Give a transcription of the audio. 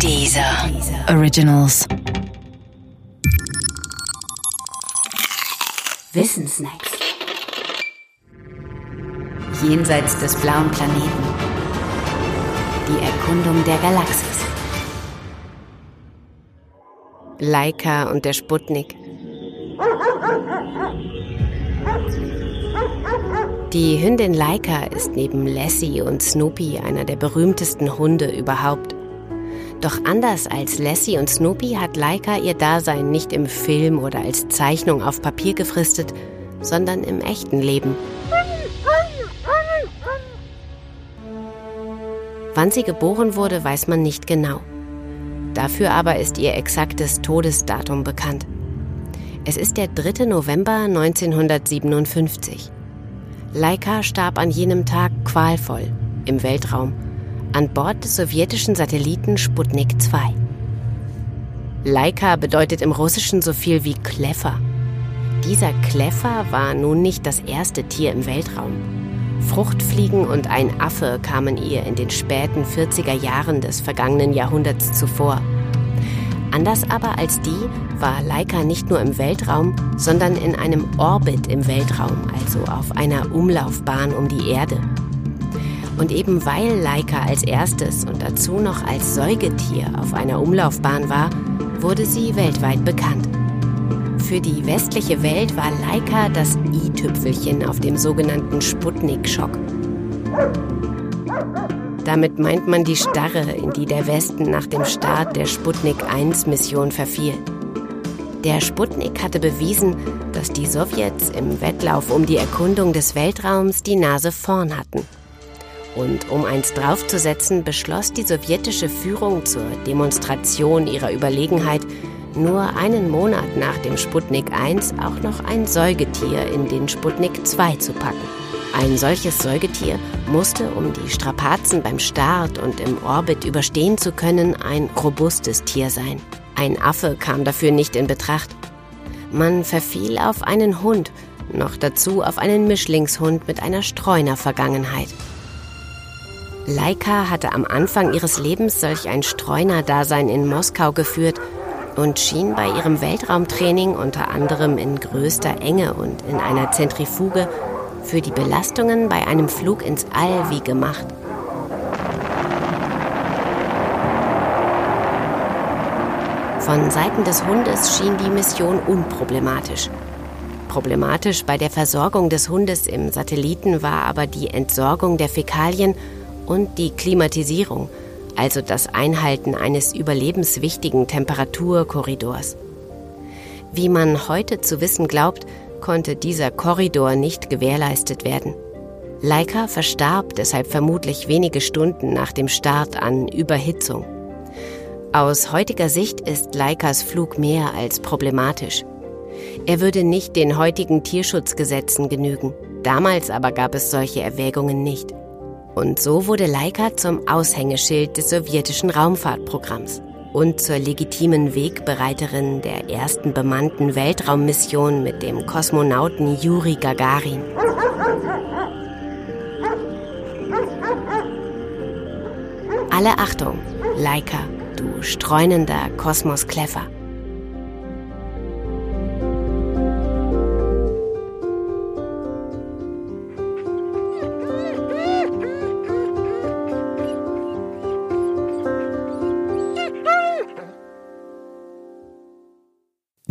Dieser Originals. Wissensnacks. Jenseits des blauen Planeten. Die Erkundung der Galaxis. Laika und der Sputnik. Die Hündin Laika ist neben Lassie und Snoopy einer der berühmtesten Hunde überhaupt. Doch anders als Lassie und Snoopy hat Laika ihr Dasein nicht im Film oder als Zeichnung auf Papier gefristet, sondern im echten Leben. Wann sie geboren wurde, weiß man nicht genau. Dafür aber ist ihr exaktes Todesdatum bekannt. Es ist der 3. November 1957. Laika starb an jenem Tag qualvoll im Weltraum an Bord des sowjetischen Satelliten Sputnik 2. Laika bedeutet im Russischen so viel wie Kleffer. Dieser Kleffer war nun nicht das erste Tier im Weltraum. Fruchtfliegen und ein Affe kamen ihr in den späten 40er Jahren des vergangenen Jahrhunderts zuvor. Anders aber als die war Laika nicht nur im Weltraum, sondern in einem Orbit im Weltraum, also auf einer Umlaufbahn um die Erde. Und eben weil Laika als erstes und dazu noch als Säugetier auf einer Umlaufbahn war, wurde sie weltweit bekannt. Für die westliche Welt war Laika das i-Tüpfelchen auf dem sogenannten Sputnik-Schock. Damit meint man die Starre, in die der Westen nach dem Start der Sputnik-1-Mission verfiel. Der Sputnik hatte bewiesen, dass die Sowjets im Wettlauf um die Erkundung des Weltraums die Nase vorn hatten. Und um eins draufzusetzen, beschloss die sowjetische Führung zur Demonstration ihrer Überlegenheit, nur einen Monat nach dem Sputnik 1 auch noch ein Säugetier in den Sputnik 2 zu packen. Ein solches Säugetier musste, um die Strapazen beim Start und im Orbit überstehen zu können, ein robustes Tier sein. Ein Affe kam dafür nicht in Betracht. Man verfiel auf einen Hund, noch dazu auf einen Mischlingshund mit einer Streunervergangenheit. Laika hatte am Anfang ihres Lebens solch ein Streunerdasein in Moskau geführt und schien bei ihrem Weltraumtraining unter anderem in größter Enge und in einer Zentrifuge für die Belastungen bei einem Flug ins All wie gemacht. Von Seiten des Hundes schien die Mission unproblematisch. Problematisch bei der Versorgung des Hundes im Satelliten war aber die Entsorgung der Fäkalien und die Klimatisierung, also das Einhalten eines überlebenswichtigen Temperaturkorridors. Wie man heute zu wissen glaubt, konnte dieser Korridor nicht gewährleistet werden. Laika verstarb deshalb vermutlich wenige Stunden nach dem Start an Überhitzung. Aus heutiger Sicht ist Laikas Flug mehr als problematisch. Er würde nicht den heutigen Tierschutzgesetzen genügen. Damals aber gab es solche Erwägungen nicht. Und so wurde Laika zum Aushängeschild des sowjetischen Raumfahrtprogramms und zur legitimen Wegbereiterin der ersten bemannten Weltraummission mit dem Kosmonauten Juri Gagarin. Alle Achtung, Laika, du streunender Kosmoskleffer.